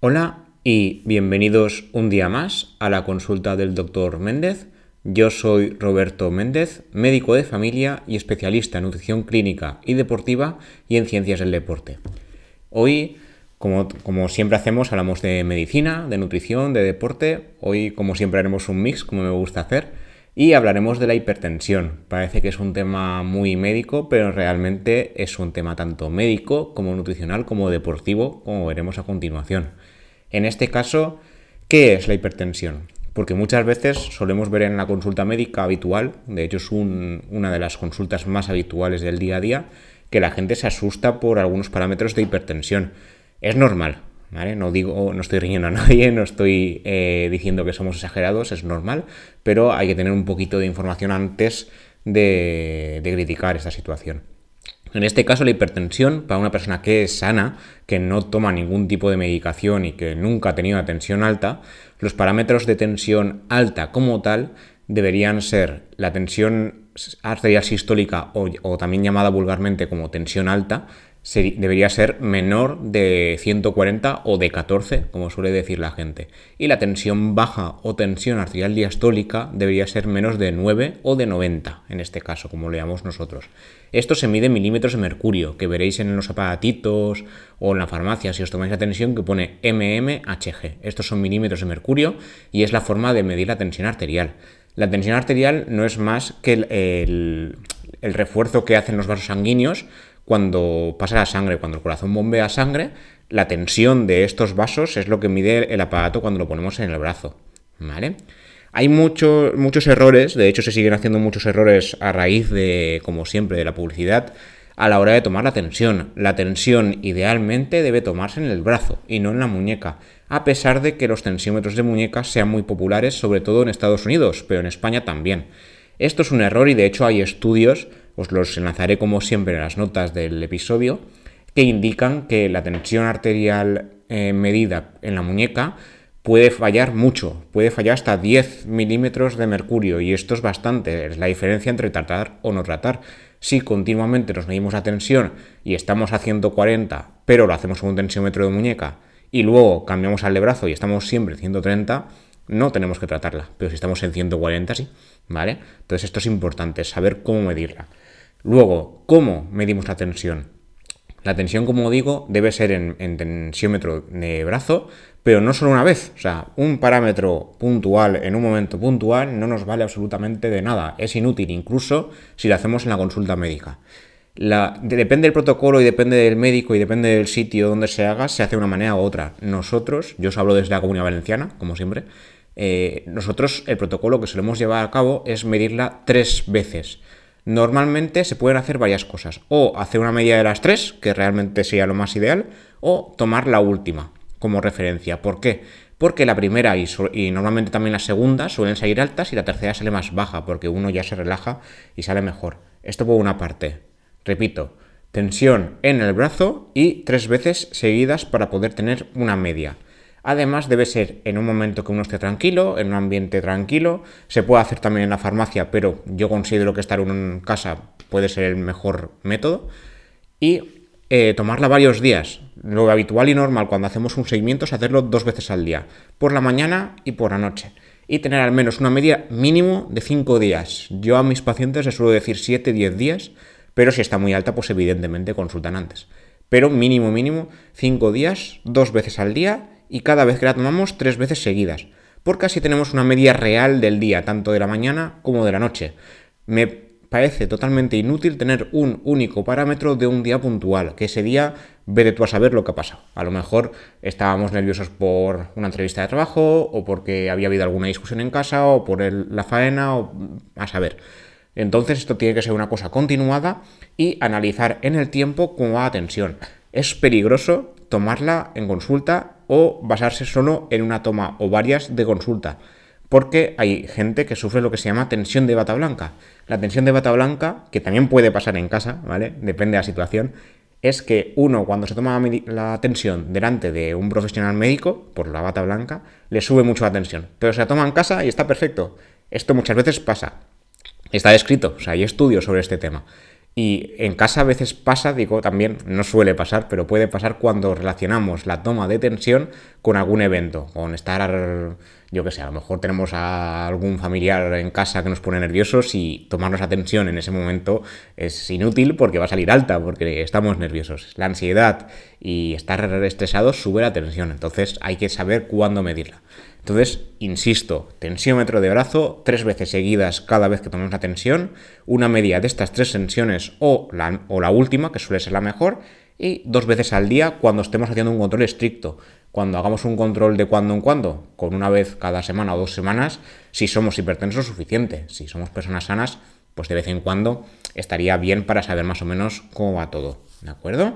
Hola y bienvenidos un día más a la consulta del doctor Méndez. Yo soy Roberto Méndez, médico de familia y especialista en nutrición clínica y deportiva y en ciencias del deporte. Hoy, como, como, siempre hacemos, hablamos de medicina, de nutrición, de deporte. Hoy, como siempre, haremos un mix, como me gusta hacer, y hablaremos de la hipertensión. Parece que es un tema muy médico, pero realmente es un tema tanto médico como nutricional como deportivo, como veremos a continuación. En este caso, ¿qué es la hipertensión? Porque muchas veces solemos ver en la consulta médica habitual, de hecho es una de las consultas más habituales del día a día, que la gente se asusta por algunos parámetros de hipertensión. Es normal, ¿Vale? No digo, no estoy riñendo a nadie, no estoy eh, diciendo que somos exagerados, es normal, pero hay que tener un poquito de información antes de criticar esta situación. En este caso, la hipertensión, para una persona que es sana, que no toma ningún tipo de medicación y que nunca ha tenido una tensión alta, los parámetros de tensión alta como tal deberían ser la tensión arterial sistólica o, o también llamada vulgarmente como tensión alta, debería ser menor de 140 o de 14, como suele decir la gente. Y la tensión baja o tensión arterial diastólica debería ser menos de 9 o de 90, en este caso, como le llamamos nosotros. Esto se mide en milímetros de mercurio, que veréis en los aparatitos o en la farmacia si os tomáis la tensión que pone mmHg. Estos son milímetros de mercurio y es la forma de medir la tensión arterial. La tensión arterial no es más que el, el refuerzo que hacen los vasos sanguíneos cuando pasa la sangre, cuando el corazón bombea sangre, la tensión de estos vasos es lo que mide el aparato cuando lo ponemos en el brazo. ¿Vale? Hay muchos errores, de hecho se siguen haciendo muchos errores a raíz de, como siempre, de la publicidad a la hora de tomar la tensión. La tensión idealmente debe tomarse en el brazo y no en la muñeca, a pesar de que los tensiómetros de muñeca sean muy populares, sobre todo en Estados Unidos, pero en España también. Esto es un error y de hecho hay estudios os los enlazaré como siempre en las notas del episodio, que indican que la tensión arterial eh, medida en la muñeca puede fallar mucho, puede fallar hasta 10 milímetros de mercurio y esto es bastante, es la diferencia entre tratar o no tratar. Si continuamente nos medimos la tensión y estamos a 140, pero lo hacemos con un tensiómetro de muñeca y luego cambiamos al de brazo y estamos siempre en 130, no tenemos que tratarla, pero si estamos en 140 sí, ¿vale? Entonces esto es importante, saber cómo medirla. Luego, ¿cómo medimos la tensión? La tensión, como digo, debe ser en, tensiómetro de brazo, pero no solo una vez. O sea, un parámetro puntual en un momento puntual no nos vale absolutamente de nada. Es inútil incluso si lo hacemos en la consulta médica. depende del protocolo y depende del médico y depende del sitio donde se haga, se hace de una manera u otra. Nosotros, yo os hablo desde la Comunidad Valenciana, como siempre, eh, nosotros el protocolo que solemos llevar a cabo es medirla tres veces. Normalmente se pueden hacer varias cosas. O hacer una medida de las tres, que realmente sería lo más ideal, o tomar la última como referencia. ¿Por qué? Porque la primera y, normalmente también la segunda suelen salir altas y la tercera sale más baja, porque uno ya se relaja y sale mejor. Esto por una parte. Repito, tensión en el brazo y tres veces seguidas para poder tener una media. Además, debe ser en un momento que uno esté tranquilo, en un ambiente tranquilo. Se puede hacer también en la farmacia, pero yo considero que estar en casa puede ser el mejor método. Y eh, tomarla varios días. Lo habitual y normal cuando hacemos un seguimiento es hacerlo dos veces al día, por la mañana y por la noche. Y tener al menos una media mínimo de 5 días. Yo a mis pacientes les suelo decir 7-10 días, pero si está muy alta, pues evidentemente consultan antes. Pero mínimo, mínimo, 5 días, dos veces al día y cada vez que la tomamos tres veces seguidas, porque así tenemos una media real del día, tanto de la mañana como de la noche. Me parece totalmente inútil tener un único parámetro de un día puntual, que ese día vete tú a saber lo que ha pasado. A lo mejor estábamos nerviosos por una entrevista de trabajo, o porque había habido alguna discusión en casa, o por la faena, o a saber. Entonces esto tiene que ser una cosa continuada y analizar en el tiempo cómo va la tensión. Es peligroso tomarla en consulta o basarse solo en una toma o varias de consulta. Porque hay gente que sufre lo que se llama tensión de bata blanca. La tensión de bata blanca, que también puede pasar en casa, ¿vale? Depende de la situación, es que uno cuando se toma la tensión delante de un profesional médico, por la bata blanca, le sube mucho la tensión. Pero se la toma en casa y está perfecto. Esto muchas veces pasa. Está descrito, o sea, hay estudios sobre este tema. Y en casa a veces pasa, digo también, no suele pasar, pero puede pasar cuando relacionamos la toma de tensión con algún evento, con estar, yo qué sé, a lo mejor tenemos a algún familiar en casa que nos pone nerviosos y tomarnos la tensión en ese momento es inútil porque va a salir alta, porque estamos nerviosos. La ansiedad y estar estresados sube la tensión, entonces hay que saber cuándo medirla. Entonces, insisto, tensiómetro de brazo tres veces seguidas cada vez que tomemos la tensión, una media de estas tres tensiones o la, o la última, que suele ser la mejor, y dos veces al día cuando estemos haciendo un control estricto. Cuando hagamos un control de cuando en cuando, con una vez cada semana o dos semanas, si somos hipertensos suficiente. Si somos personas sanas, pues de vez en cuando estaría bien para saber más o menos cómo va todo. ¿De acuerdo?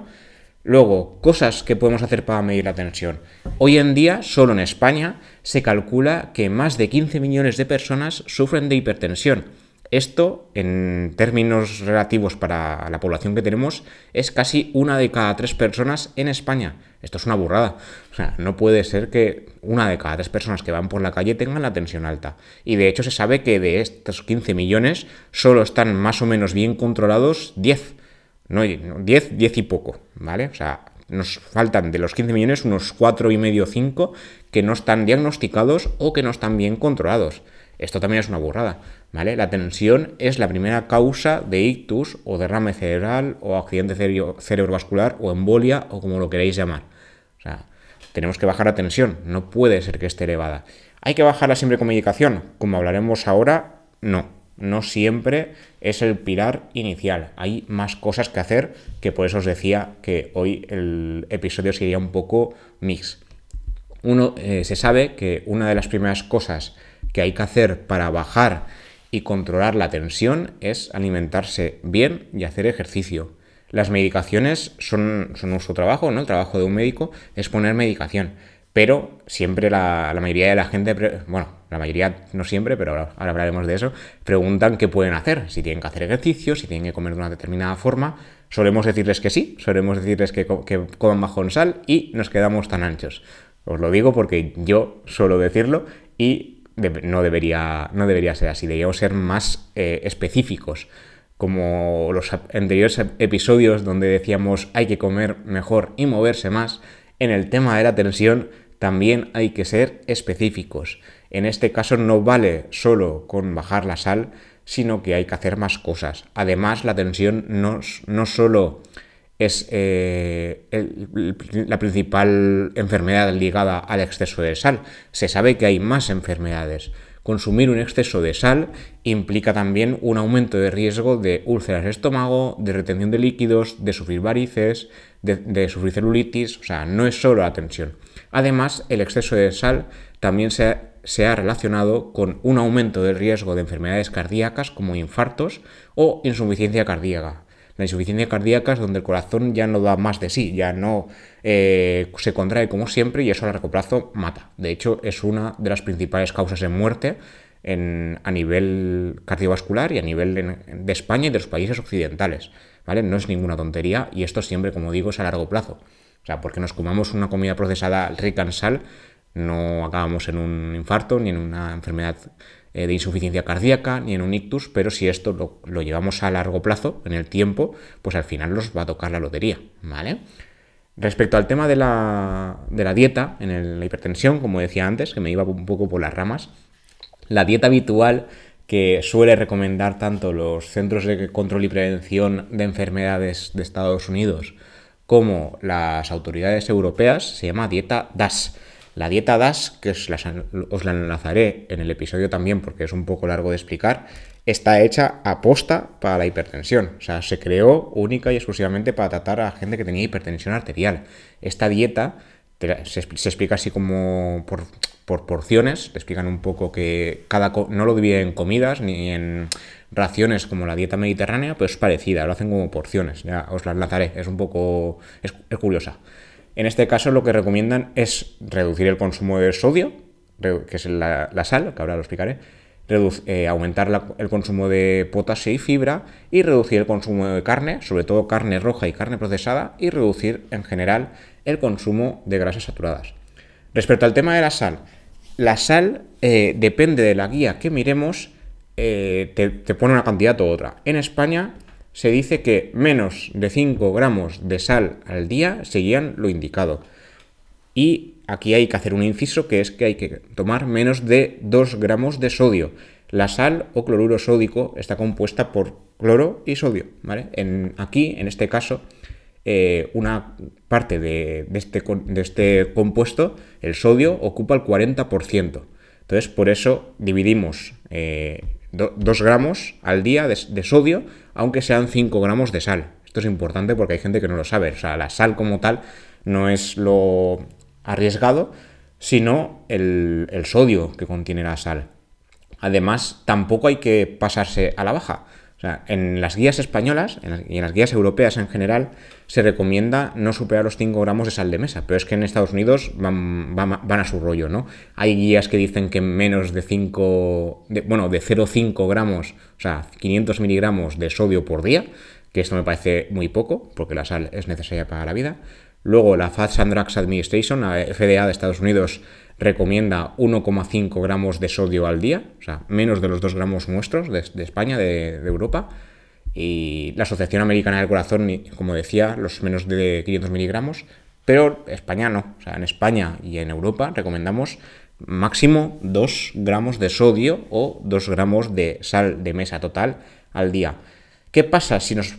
Luego, cosas que podemos hacer para medir la tensión. Hoy en día, solo en España, se calcula que más de 15 millones de personas sufren de hipertensión. Esto, en términos relativos para la población que tenemos, es casi una de cada tres personas en España. Esto es una burrada. O sea, no puede ser que una de cada tres personas que van por la calle tengan la tensión alta. Y de hecho se sabe que de estos 15 millones solo están más o menos bien controlados 10. No, 10, 10 y poco, ¿vale? O sea, nos faltan de los 15 millones unos 4 y medio 5 que no están diagnosticados o que no están bien controlados. Esto también es una burrada, ¿vale? La tensión es la primera causa de ictus o derrame cerebral o accidente cerebrovascular o embolia o como lo queréis llamar. O sea, tenemos que bajar la tensión, no puede ser que esté elevada. ¿Hay que bajarla siempre con medicación? Como hablaremos ahora, no no siempre es el pilar inicial. Hay más cosas que hacer que por eso os decía que hoy el episodio sería un poco mix. Uno, eh, se sabe que una de las primeras cosas que hay que hacer para bajar y controlar la tensión es alimentarse bien y hacer ejercicio. Las medicaciones son, son nuestro trabajo, ¿no? El trabajo de un médico es poner medicación. Pero siempre la, mayoría de la gente, bueno, la mayoría no siempre, pero ahora, hablaremos de eso, preguntan qué pueden hacer, si tienen que hacer ejercicio, si tienen que comer de una determinada forma. Solemos decirles que sí, solemos decirles que, coman bajo en sal y nos quedamos tan anchos. Os lo digo porque yo suelo decirlo y no, debería, no debería ser así, deberíamos ser más eh, específicos como los anteriores episodios donde decíamos hay que comer mejor y moverse más, en el tema de la tensión también hay que ser específicos. En este caso no vale solo con bajar la sal, sino que hay que hacer más cosas. Además, la tensión no, no solo es eh, la principal enfermedad ligada al exceso de sal, se sabe que hay más enfermedades. Consumir un exceso de sal implica también un aumento de riesgo de úlceras de estómago, de retención de líquidos, de sufrir varices, de, sufrir celulitis, o sea, no es solo la tensión. Además, el exceso de sal también se se ha relacionado con un aumento del riesgo de enfermedades cardíacas como infartos o insuficiencia cardíaca. La insuficiencia cardíaca es donde el corazón ya no da más de sí, ya no eh, se contrae como siempre y eso a largo plazo mata. De hecho, es una de las principales causas de muerte a nivel cardiovascular y a nivel de España y de los países occidentales. ¿vale? No es ninguna tontería y esto siempre, como digo, es a largo plazo. O sea, porque nos comamos una comida procesada rica en sal, no acabamos en un infarto ni en una enfermedad eh, de insuficiencia cardíaca ni en un ictus, pero si esto lo, llevamos a largo plazo, en el tiempo, pues al final nos va a tocar la lotería, ¿vale? Respecto al tema de la, de la dieta, en la hipertensión, como decía antes, que me iba un poco por las ramas, la dieta habitual que suele recomendar tanto los Centros de Control y Prevención de Enfermedades de Estados Unidos como las autoridades europeas se llama dieta DAS. La dieta DAS, que os la, enlazaré en el episodio también porque es un poco largo de explicar, está hecha a posta para la hipertensión. O sea, se creó única y exclusivamente para tratar a gente que tenía hipertensión arterial. Esta dieta se, explica así como por, por porciones, te explican un poco que cada no lo dividen en comidas ni en raciones como la dieta mediterránea, pero es parecida, lo hacen como porciones, ya os la enlazaré, es un poco, es, curiosa. En este caso lo que recomiendan es reducir el consumo de sodio, que es la, sal, que ahora lo explicaré, eh, aumentar el consumo de potasio y fibra y reducir el consumo de carne, sobre todo carne roja y carne procesada, y reducir en general el consumo de grasas saturadas. Respecto al tema de la sal, la sal eh, depende de la guía que miremos, eh, te, pone una cantidad u otra. En España se dice que menos de 5 gramos de sal al día seguían lo indicado. Y aquí hay que hacer un inciso que es que hay que tomar menos de 2 gramos de sodio. La sal o cloruro sódico está compuesta por cloro y sodio. ¿vale? En, aquí, en este caso, eh, una parte de, este, de, este, compuesto, el sodio, ocupa el 40%. Entonces, por eso dividimos 2 eh, gramos al día de, de, sodio, aunque sean 5 gramos de sal. Esto es importante porque hay gente que no lo sabe. O sea, la sal como tal no es lo arriesgado, sino el, sodio que contiene la sal. Además, tampoco hay que pasarse a la baja. O sea, en las guías españolas y en las guías europeas en general se recomienda no superar los 5 gramos de sal de mesa, pero es que en Estados Unidos van, van, a su rollo, ¿no? Hay guías que dicen que menos de 5, bueno, de 0,5 gramos, o sea, 500 miligramos de sodio por día, que esto me parece muy poco, porque la sal es necesaria para la vida. Luego, la Fats and Drugs Administration, la FDA de Estados Unidos, recomienda 1,5 gramos de sodio al día, o sea, menos de los 2 gramos nuestros de, España, de, Europa. Y la Asociación Americana del Corazón, como decía, los menos de 500 miligramos. Pero España no. O sea, en España y en Europa recomendamos máximo 2 gramos de sodio o 2 gramos de sal de mesa total al día. ¿Qué pasa si, nos,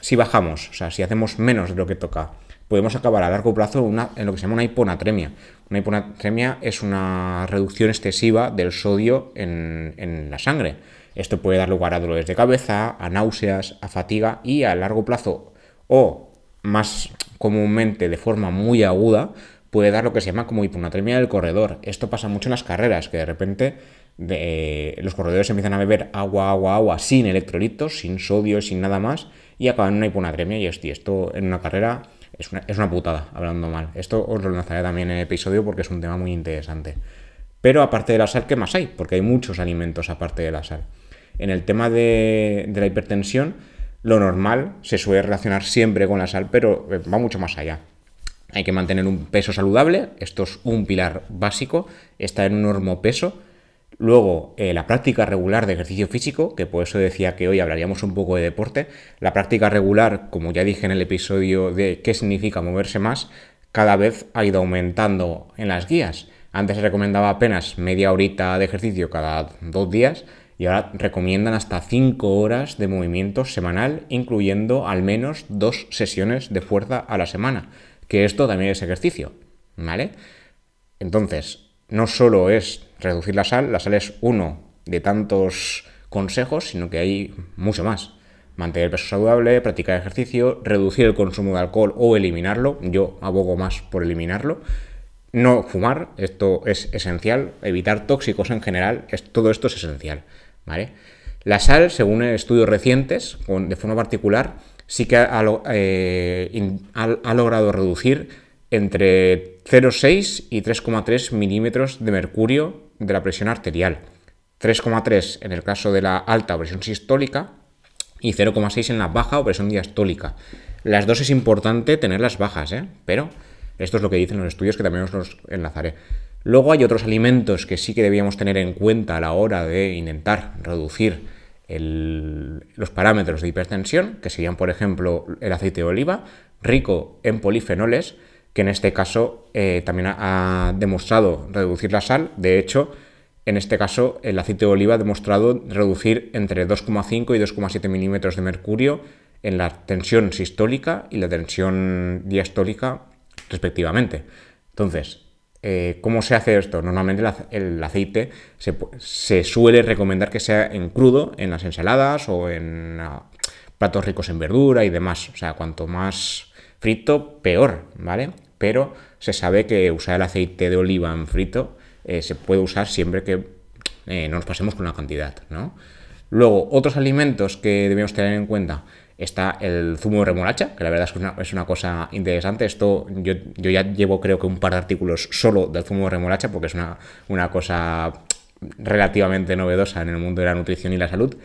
si bajamos? O sea, si hacemos menos de lo que toca podemos acabar a largo plazo en lo que se llama una hiponatremia. Una hiponatremia es una reducción excesiva del sodio en, la sangre. Esto puede dar lugar a dolores de cabeza, a náuseas, a fatiga y a largo plazo o más comúnmente de forma muy aguda puede dar lo que se llama como hiponatremia del corredor. Esto pasa mucho en las carreras, que de repente los corredores empiezan a beber agua, agua, agua sin electrolitos, sin sodio, sin nada más y acaban en una hiponatremia y esto en una carrera es una, putada, hablando mal. Esto os lo lanzaré también en el episodio porque es un tema muy interesante. Pero aparte de la sal, ¿qué más hay? Porque hay muchos alimentos aparte de la sal. En el tema de, la hipertensión, lo normal se suele relacionar siempre con la sal, pero eh, va mucho más allá. Hay que mantener un peso saludable, esto es un pilar básico, está en un normo peso, Luego, eh, la práctica regular de ejercicio físico, que por eso decía que hoy hablaríamos un poco de deporte. La práctica regular, como ya dije en el episodio de qué significa moverse más, cada vez ha ido aumentando en las guías. Antes se recomendaba apenas media horita de ejercicio cada dos días y ahora recomiendan hasta 5 horas de movimiento semanal, incluyendo al menos dos sesiones de fuerza a la semana, que esto también es ejercicio, ¿vale? Entonces, no solo es reducir la sal, la sal es uno de tantos consejos, sino que hay mucho más. Mantener el peso saludable, practicar ejercicio, reducir el consumo de alcohol o eliminarlo. Yo abogo más por eliminarlo. No fumar, esto es esencial. Evitar tóxicos en general, es, todo esto es esencial. ¿vale? La sal, según estudios recientes, de forma particular, sí que ha, eh, ha logrado reducir entre 0,6 y 3,3 milímetros de mercurio de la presión arterial, 3,3 en el caso de la alta presión sistólica y 0,6 en la baja o presión diastólica. Las dos es importante tenerlas bajas, ¿eh? pero esto es lo que dicen los estudios que también os los enlazaré. Luego hay otros alimentos que sí que debíamos tener en cuenta a la hora de intentar reducir los parámetros de hipertensión, que serían, por ejemplo, el aceite de oliva, rico en polifenoles, que en este caso eh, también ha, demostrado reducir la sal. De hecho, en este caso, el aceite de oliva ha demostrado reducir entre 2,5 y 2,7 milímetros de mercurio en la tensión sistólica y la tensión diastólica, respectivamente. Entonces, eh, ¿cómo se hace esto? Normalmente el, aceite se, suele recomendar que sea en crudo, en las ensaladas o en ah, platos ricos en verdura y demás. O sea, cuanto más frito, peor, ¿vale? Pero se sabe que usar el aceite de oliva en frito eh, se puede usar siempre que eh, no nos pasemos con la cantidad, ¿no? Luego, otros alimentos que debemos tener en cuenta. Está el zumo de remolacha, que la verdad es que es una, cosa interesante. Esto yo, ya llevo creo que un par de artículos solo del zumo de remolacha, porque es una, cosa relativamente novedosa en el mundo de la nutrición y la salud,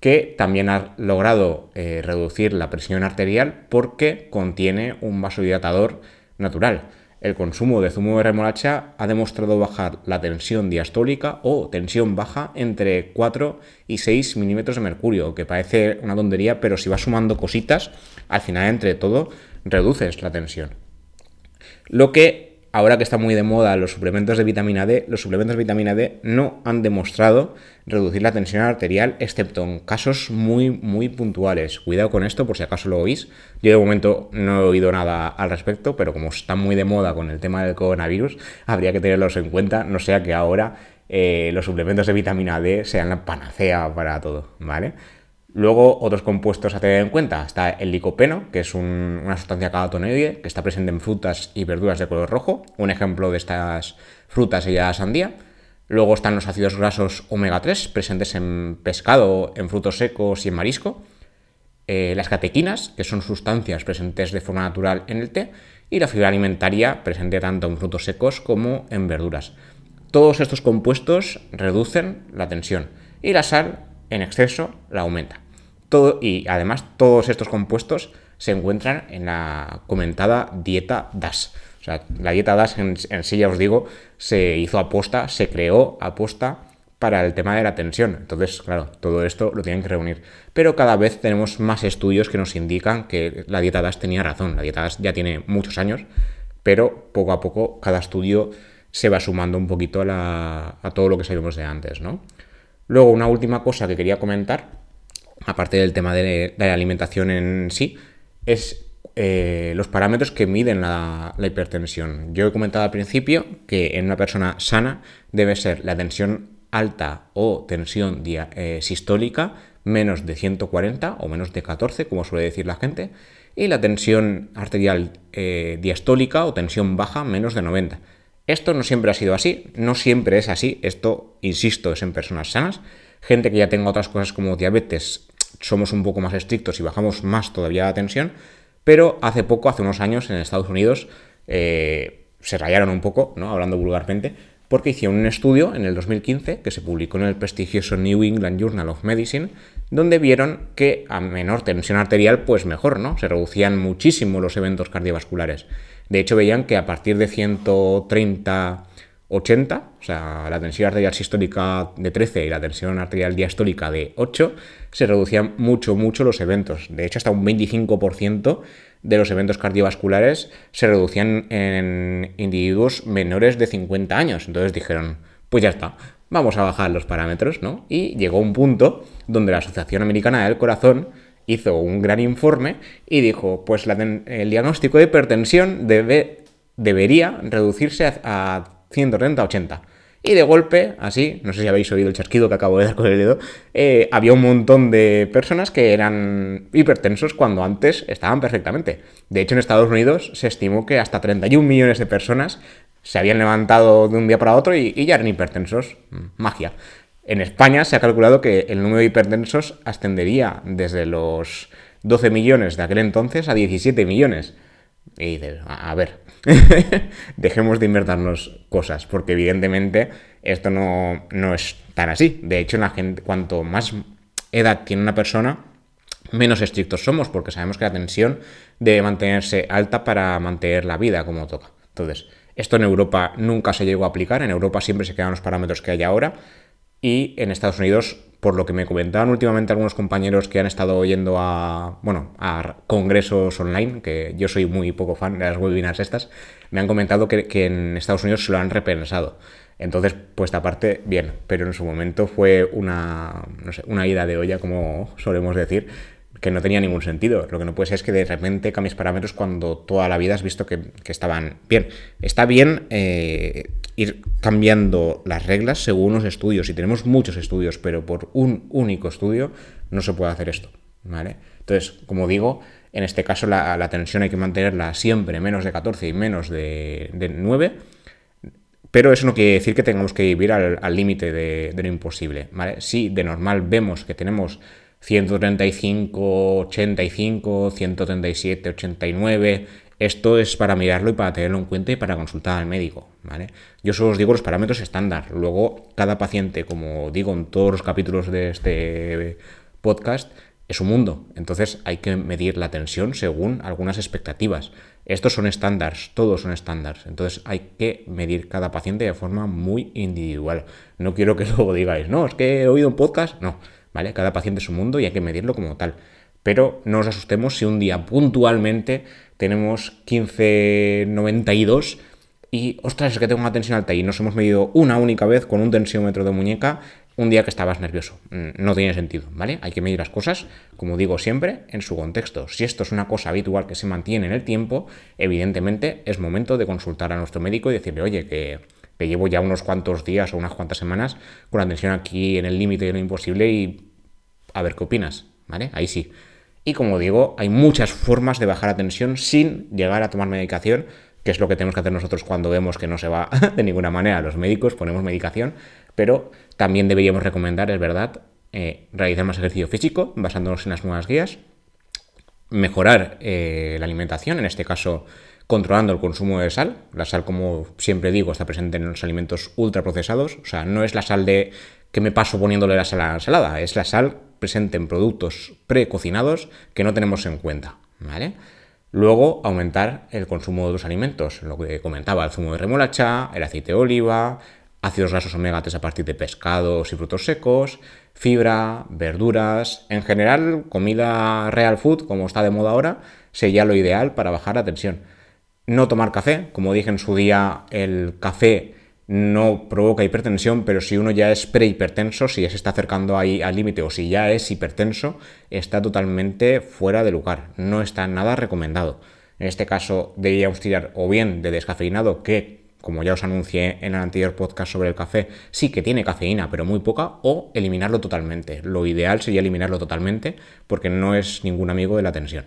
que también ha logrado eh, reducir la presión arterial porque contiene un vasodilatador natural. el consumo de zumo de remolacha ha demostrado bajar la tensión diastólica o tensión baja entre 4 y 6 milímetros de mercurio, que parece una tontería, pero si vas sumando cositas, al final entre todo reduces la tensión. Lo que ahora que está muy de moda los suplementos de vitamina D, los suplementos de vitamina D no han demostrado reducir la tensión arterial, excepto en casos muy, muy puntuales. Cuidado con esto, por si acaso lo oís. Yo de momento no he oído nada al respecto, pero como está muy de moda con el tema del coronavirus, habría que tenerlos en cuenta, no sea que ahora eh, los suplementos de vitamina D sean la panacea para todo, ¿vale? Luego, otros compuestos a tener en cuenta. Está el licopeno, que es una sustancia carotenoide que está presente en frutas y verduras de color rojo. Un ejemplo de estas frutas sería la sandía. Luego están los ácidos grasos omega 3, presentes en pescado, en frutos secos y en marisco. Eh, las catequinas, que son sustancias presentes de forma natural en el té. Y la fibra alimentaria, presente tanto en frutos secos como en verduras. Todos estos compuestos reducen la tensión. Y la sal, en exceso, la aumenta y además todos estos compuestos se encuentran en la comentada dieta DAS. O sea, la dieta DAS en, sí, ya os digo, se hizo aposta, se creó aposta para el tema de la tensión. Entonces, claro, todo esto lo tienen que reunir. Pero cada vez tenemos más estudios que nos indican que la dieta DAS tenía razón. La dieta DAS ya tiene muchos años, pero poco a poco cada estudio se va sumando un poquito a, todo lo que sabemos de antes, ¿no? Luego, una última cosa que quería comentar aparte del tema de, la alimentación en sí, es eh, los parámetros que miden la, hipertensión. Yo he comentado al principio que en una persona sana debe ser la tensión alta o tensión eh, sistólica menos de 140 o menos de 14, como suele decir la gente, y la tensión arterial eh, diastólica o tensión baja menos de 90. Esto no siempre ha sido así, no siempre es así, esto, insisto, es en personas sanas, gente que ya tenga otras cosas como diabetes, somos un poco más estrictos y bajamos más todavía la tensión, pero hace poco, hace unos años en Estados Unidos, eh, se rayaron un poco, ¿no? hablando vulgarmente, porque hicieron un estudio en el 2015 que se publicó en el prestigioso New England Journal of Medicine, donde vieron que a menor tensión arterial, pues mejor, ¿no? Se reducían muchísimo los eventos cardiovasculares. De hecho, veían que a partir de 130 80, o sea, la tensión arterial sistólica de 13 y la tensión arterial diastólica de 8, se reducían mucho, mucho los eventos. De hecho, hasta un 25% de los eventos cardiovasculares se reducían en individuos menores de 50 años. Entonces dijeron, pues ya está, vamos a bajar los parámetros, ¿no? Y llegó un punto donde la Asociación Americana del Corazón hizo un gran informe y dijo, pues el diagnóstico de hipertensión debe, debería reducirse a 130-80. Y de golpe, así, no sé si habéis oído el chasquido que acabo de dar con el dedo, eh, había un montón de personas que eran hipertensos cuando antes estaban perfectamente. De hecho, en Estados Unidos se estimó que hasta 31 millones de personas se habían levantado de un día para otro y, ya eran hipertensos. Mm, magia. En España se ha calculado que el número de hipertensos ascendería desde los 12 millones de aquel entonces a 17 millones. Y dices, a ver, dejemos de inventarnos cosas, porque evidentemente esto no, es tan así. De hecho, la gente, cuanto más edad tiene una persona, menos estrictos somos, porque sabemos que la tensión debe mantenerse alta para mantener la vida como toca. Entonces, esto en Europa nunca se llegó a aplicar, en Europa siempre se quedan los parámetros que hay ahora, y en Estados Unidos por lo que me comentaban últimamente algunos compañeros que han estado yendo a, bueno, a congresos online, que yo soy muy poco fan de las webinars estas, me han comentado que, en Estados Unidos se lo han repensado. Entonces, pues esta parte, bien, pero en su momento fue una, una ida de olla, como solemos decir, que no tenía ningún sentido. Lo que no puede ser es que de repente cambies parámetros cuando toda la vida has visto que, estaban bien. Está bien eh, ir cambiando las reglas según los estudios. Y tenemos muchos estudios, pero por un único estudio no se puede hacer esto. ¿vale? Entonces, como digo, en este caso la, tensión hay que mantenerla siempre menos de 14 y menos de, 9. Pero eso no quiere decir que tengamos que vivir al límite de, de, lo imposible. ¿vale? Si de normal vemos que tenemos 135, 85, 137, 89. Esto es para mirarlo y para tenerlo en cuenta y para consultar al médico, ¿vale? Yo solo os digo los parámetros estándar. Luego, cada paciente, como digo en todos los capítulos de este podcast, es un mundo. Entonces hay que medir la tensión según algunas expectativas. Estos son estándares, todos son estándares. Entonces hay que medir cada paciente de forma muy individual. No quiero que luego digáis, no, es que he oído un podcast. No, ¿vale? Cada paciente es un mundo y hay que medirlo como tal. Pero no nos asustemos si un día puntualmente tenemos 1592 y, ostras, es que tengo una tensión alta y nos hemos medido una única vez con un tensiómetro de muñeca un día que estabas nervioso. Mm, no tiene sentido, ¿vale? Hay que medir las cosas, como digo siempre, en su contexto. Si esto es una cosa habitual que se mantiene en el tiempo, evidentemente es momento de consultar a nuestro médico y decirle, oye, que, llevo ya unos cuantos días o unas cuantas semanas con la tensión aquí en el límite de lo imposible y a ver qué opinas, ¿vale? Ahí sí. Y como digo, hay muchas formas de bajar la tensión sin llegar a tomar medicación, que es lo que tenemos que hacer nosotros cuando vemos que no se va de ninguna manera. Los médicos ponemos medicación, pero también deberíamos recomendar, es verdad, eh, realizar más ejercicio físico basándonos en las nuevas guías, mejorar eh, la alimentación, en este caso controlando el consumo de sal. La sal, como siempre digo, está presente en los alimentos ultraprocesados, o sea, no es la sal de que me paso poniéndole la sal a la ensalada, es la sal presente en productos precocinados que no tenemos en cuenta, ¿vale? Luego, aumentar el consumo de los alimentos, lo que comentaba, el zumo de remolacha, el aceite de oliva, ácidos grasos omega 3 a partir de pescados y frutos secos, fibra, verduras, en general comida real food, como está de moda ahora, sería lo ideal para bajar la tensión. No tomar café, como dije en su día, el café no provoca hipertensión, pero si uno ya es prehipertenso, si ya se está acercando ahí al límite o si ya es hipertenso, está totalmente fuera de lugar, no está nada recomendado. En este caso deberíamos tirar o bien de descafeinado, que como ya os anuncié en el anterior podcast sobre el café, sí que tiene cafeína, pero muy poca, o eliminarlo totalmente. Lo ideal sería eliminarlo totalmente porque no es ningún amigo de la tensión.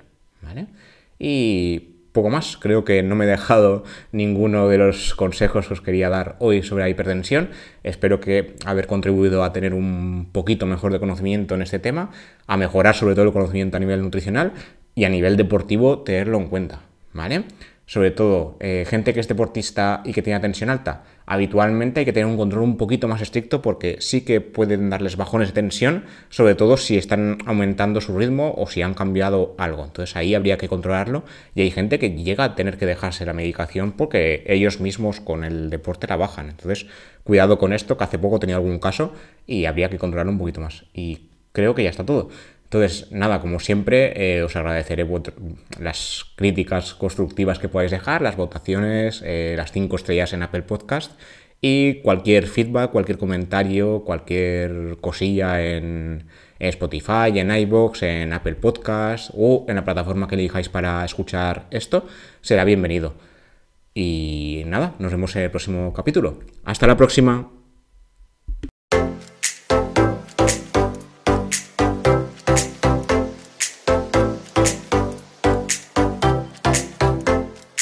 Y poco más, creo que no me he dejado ninguno de los consejos que os quería dar hoy sobre la hipertensión. Espero que haber contribuido a tener un poquito mejor de conocimiento en este tema, a mejorar sobre todo el conocimiento a nivel nutricional y a nivel deportivo tenerlo en cuenta. ¿Vale? Sobre todo eh, gente que es deportista y que tiene tensión alta, habitualmente hay que tener un control un poquito más estricto porque sí que pueden darles bajones de tensión, sobre todo si están aumentando su ritmo o si han cambiado algo. Entonces ahí habría que controlarlo y hay gente que llega a tener que dejarse la medicación porque ellos mismos con el deporte la bajan. Entonces cuidado con esto, que hace poco tenía algún caso y habría que controlarlo un poquito más. Y creo que ya está todo. Entonces, nada, como siempre, eh, os agradeceré las críticas constructivas que podáis dejar, las votaciones, eh, las cinco estrellas en Apple Podcast y cualquier feedback, cualquier comentario, cualquier cosilla en, Spotify, en iBox, en Apple Podcast o en la plataforma que elijáis para escuchar esto, será bienvenido. Y nada, nos vemos en el próximo capítulo. Hasta la próxima.